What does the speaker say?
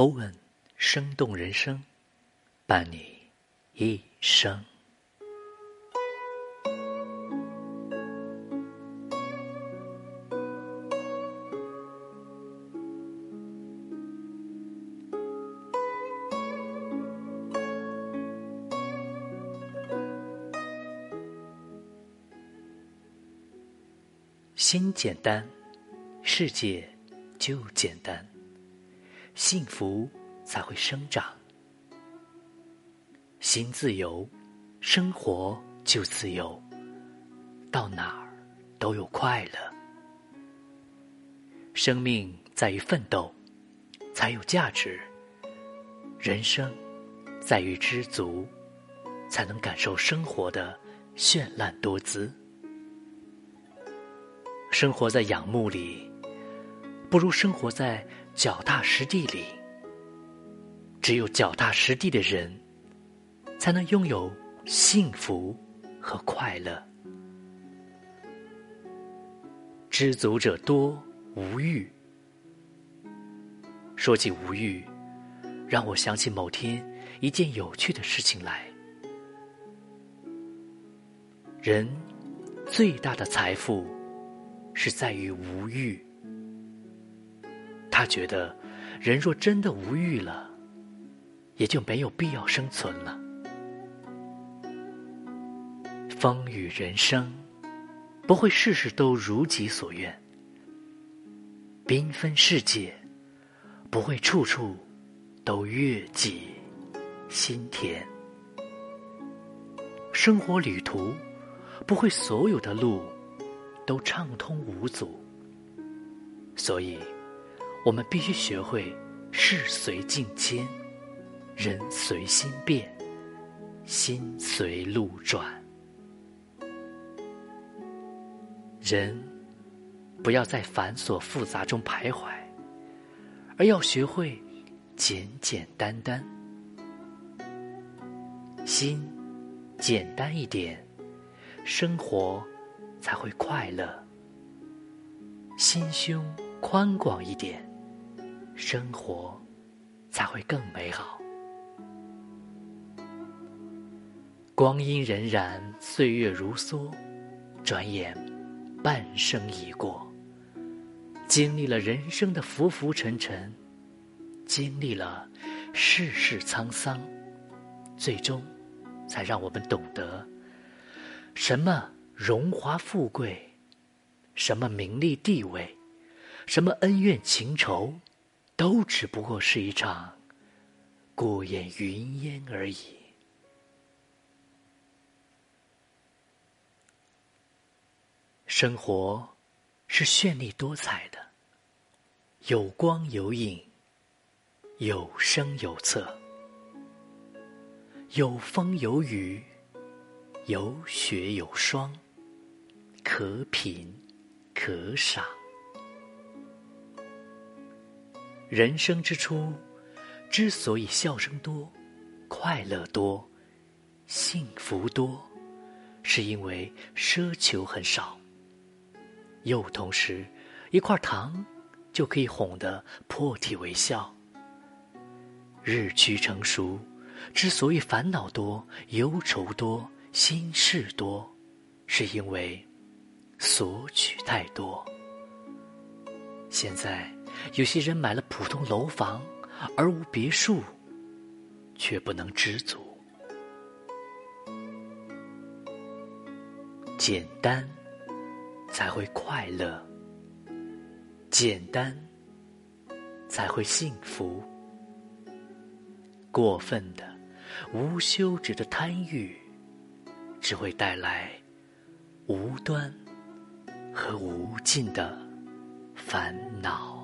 欧文，生动人生，伴你一生。心简单，世界就简单。幸福才会生长，心自由，生活就自由，到哪儿都有快乐。生命在于奋斗，才有价值；人生在于知足，才能感受生活的绚烂多姿。生活在仰慕里，不如生活在。脚踏实地里，只有脚踏实地的人，才能拥有幸福和快乐。知足者多，无欲。说起无欲，让我想起某天一件有趣的事情来。人最大的财富，是在于无欲。他觉得，人若真的无欲了，也就没有必要生存了。风雨人生，不会事事都如己所愿；缤纷世界，不会处处都悦己心田。生活旅途，不会所有的路都畅通无阻。所以。我们必须学会事随境迁，人随心变，心随路转。人不要在繁琐复杂中徘徊，而要学会简简单单。心简单一点，生活才会快乐；心胸宽广一点。生活才会更美好。光阴荏苒，岁月如梭，转眼半生已过。经历了人生的浮浮沉沉，经历了世事沧桑，最终才让我们懂得，什么荣华富贵，什么名利地位，什么恩怨情仇。都只不过是一场过眼云烟而已。生活是绚丽多彩的，有光有影，有声有色，有风有雨，有雪有霜，可品可赏。人生之初，之所以笑声多、快乐多、幸福多，是因为奢求很少。又同时，一块糖就可以哄得破涕为笑。日趋成熟，之所以烦恼多、忧愁多、心事多，是因为索取太多。现在。有些人买了普通楼房而无别墅，却不能知足。简单才会快乐，简单才会幸福。过分的、无休止的贪欲，只会带来无端和无尽的烦恼。